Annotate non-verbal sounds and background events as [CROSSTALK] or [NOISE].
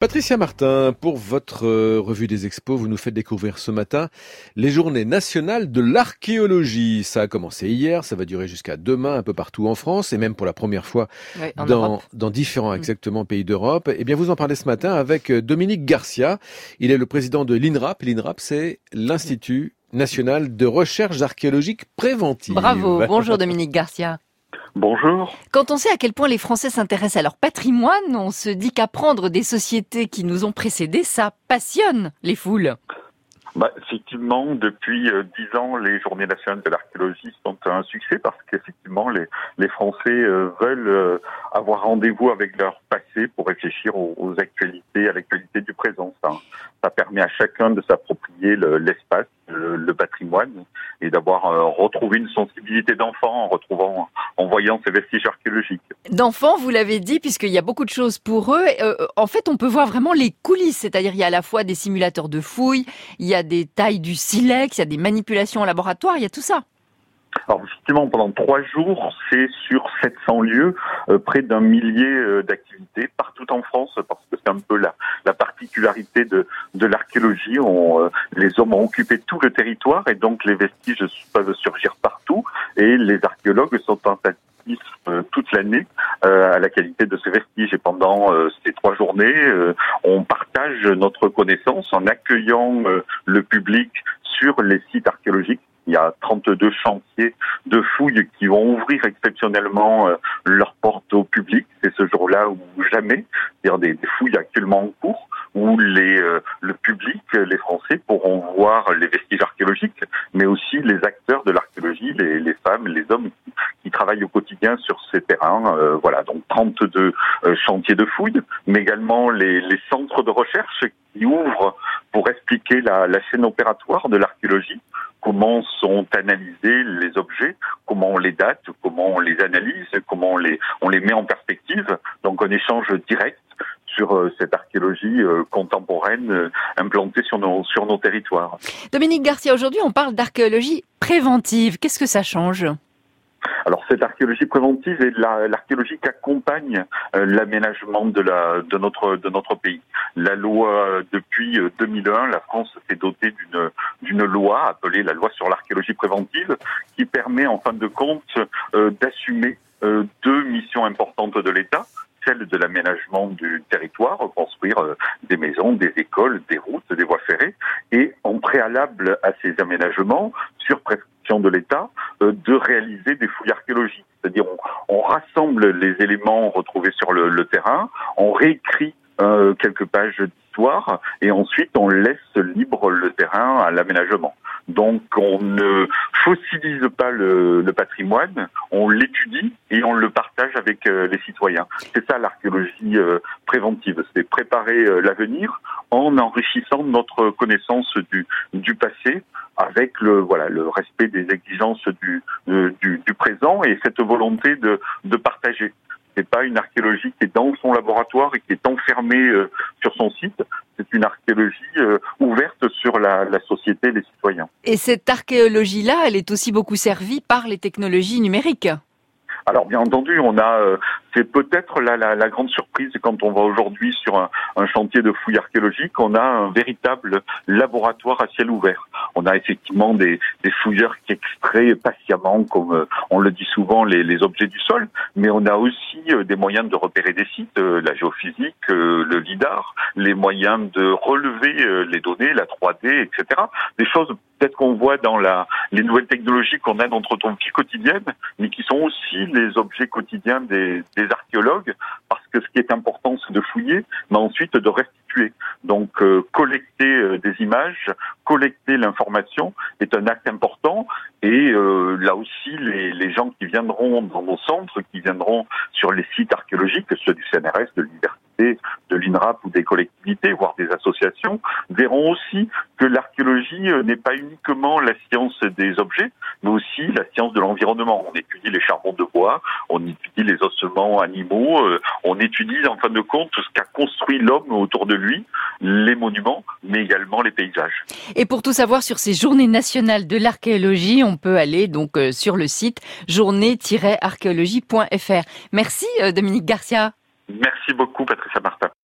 Patricia Martin, pour votre euh, revue des expos, vous nous faites découvrir ce matin les journées nationales de l'archéologie. Ça a commencé hier, ça va durer jusqu'à demain un peu partout en France et même pour la première fois dans, dans, différents mm. exactement pays d'Europe. Eh bien, vous en parlez ce matin avec euh, Dominique Garcia. Il est le président de l'INRAP. L'INRAP, c'est l'Institut national de recherche archéologique préventive. Bravo. [LAUGHS] Bonjour Dominique Garcia. Bonjour. Quand on sait à quel point les Français s'intéressent à leur patrimoine, on se dit qu'apprendre des sociétés qui nous ont précédés, ça passionne les foules. Bah, effectivement, depuis euh, dix ans, les Journées nationales de l'archéologie sont un succès parce qu'effectivement, les, les Français euh, veulent euh, avoir rendez-vous avec leur passé pour réfléchir aux, actualités, à l'actualité du présent. Ça, ça permet à chacun de s'approprier l'espace, le, patrimoine et d'avoir retrouvé une sensibilité d'enfant en retrouvant, en voyant ces vestiges archéologiques. D'enfants, vous l'avez dit, puisqu'il y a beaucoup de choses pour eux. en fait, on peut voir vraiment les coulisses, c'est-à-dire il y a à la fois des simulateurs de fouilles, il y a des tailles du silex, il y a des manipulations en laboratoire, il y a tout ça. Alors justement, pendant trois jours, c'est sur 700 lieux, euh, près d'un millier euh, d'activités partout en France, parce que c'est un peu la, la particularité de, de l'archéologie. Euh, les hommes ont occupé tout le territoire et donc les vestiges peuvent surgir partout et les archéologues sont attentifs toute l'année à la qualité de ces vestiges. Et pendant ces trois journées, on partage notre connaissance en accueillant le public sur les sites archéologiques il y a 32 chantiers de fouilles qui vont ouvrir exceptionnellement euh, leurs portes au public. C'est ce jour-là ou jamais, c'est-à-dire des, fouilles actuellement en cours où les, euh, le public, les Français pourront voir les vestiges archéologiques, mais aussi les acteurs de l'archéologie, les, les, femmes, les hommes qui, travaillent au quotidien sur ces terrains. Euh, voilà, donc 32 chantiers de fouilles, mais également les, les, centres de recherche qui ouvrent pour expliquer la, la chaîne opératoire de l'archéologie comment sont analysés les objets, comment on les date, comment on les analyse, comment on les, on les met en perspective. Donc un échange direct sur euh, cette archéologie euh, contemporaine euh, implantée sur nos, sur nos territoires. Dominique Garcia, aujourd'hui on parle d'archéologie préventive. Qu'est-ce que ça change? Alors cette archéologie préventive est l'archéologie qui accompagne euh, l'aménagement de, la, de, notre, de notre pays. La loi, depuis 2001, euh, la France s'est dotée d'une, d'une loi appelée la loi sur l'archéologie préventive qui permet en fin de compte euh, d'assumer deux missions importantes de l'État celle de l'aménagement du territoire, construire des maisons, des écoles, des routes, des voies ferrées, et en préalable à ces aménagements, sur prescription de l'État, euh, de réaliser des fouilles archéologiques. C'est-à-dire on, rassemble les éléments retrouvés sur le, le terrain, on réécrit euh, quelques pages d'histoire et ensuite on laisse libre le terrain à l'aménagement. Donc on ne fossilise pas le, le patrimoine, on l'étudie et on le partage avec euh, les citoyens. C'est ça l'archéologie préventive, c'est préparer l'avenir en enrichissant notre connaissance du, du passé avec le voilà le respect des exigences du, du, du présent et cette volonté de, de partager. C'est pas une archéologie qui est dans son laboratoire et qui est enfermée euh, sur son site. C'est une archéologie euh, ouverte sur la, la société et les citoyens. Et cette archéologie-là, elle est aussi beaucoup servie par les technologies numériques. Alors bien entendu, on a, euh, c'est peut-être la, la, la, grande surprise quand on va aujourd'hui sur un, un, chantier de fouilles archéologiques, on a un véritable laboratoire à ciel ouvert. On a effectivement des, des fouilleurs qui extraient patiemment, comme euh, on le dit souvent, les, les, objets du sol, mais on a aussi euh, des moyens de repérer des sites, la géophysique, le lidar, les moyens de relever les données, la 3D, etc. Des choses peut-être qu'on voit dans la, les nouvelles technologies qu'on a dans notre vie quotidienne, mais qui sont aussi les objets quotidiens des, des archéologues, parce que ce qui est important, c'est de fouiller, mais ensuite de restituer. Collecter l'information est un acte important. Et euh, là aussi, les, les, gens qui viendront dans nos centres, qui viendront sur les sites archéologiques, ceux du CNRS, de l'université, l'INRAP ou des collectivités, voire des associations, verront aussi que l'archéologie euh, n'est pas uniquement la science des objets, mais aussi la science de l'environnement. On étudie les charbons de bois, on étudie les ossements animaux, euh, on étudie en fin de compte ce qu'a construit l'homme autour de lui, les monuments, mais également les paysages. Et pour tout savoir sur ces journées nationales de l'archéologie, on peut aller donc euh, sur le site journée-archéologie.fr. Merci Dominique Garcia. Merci beaucoup Patricia Martin.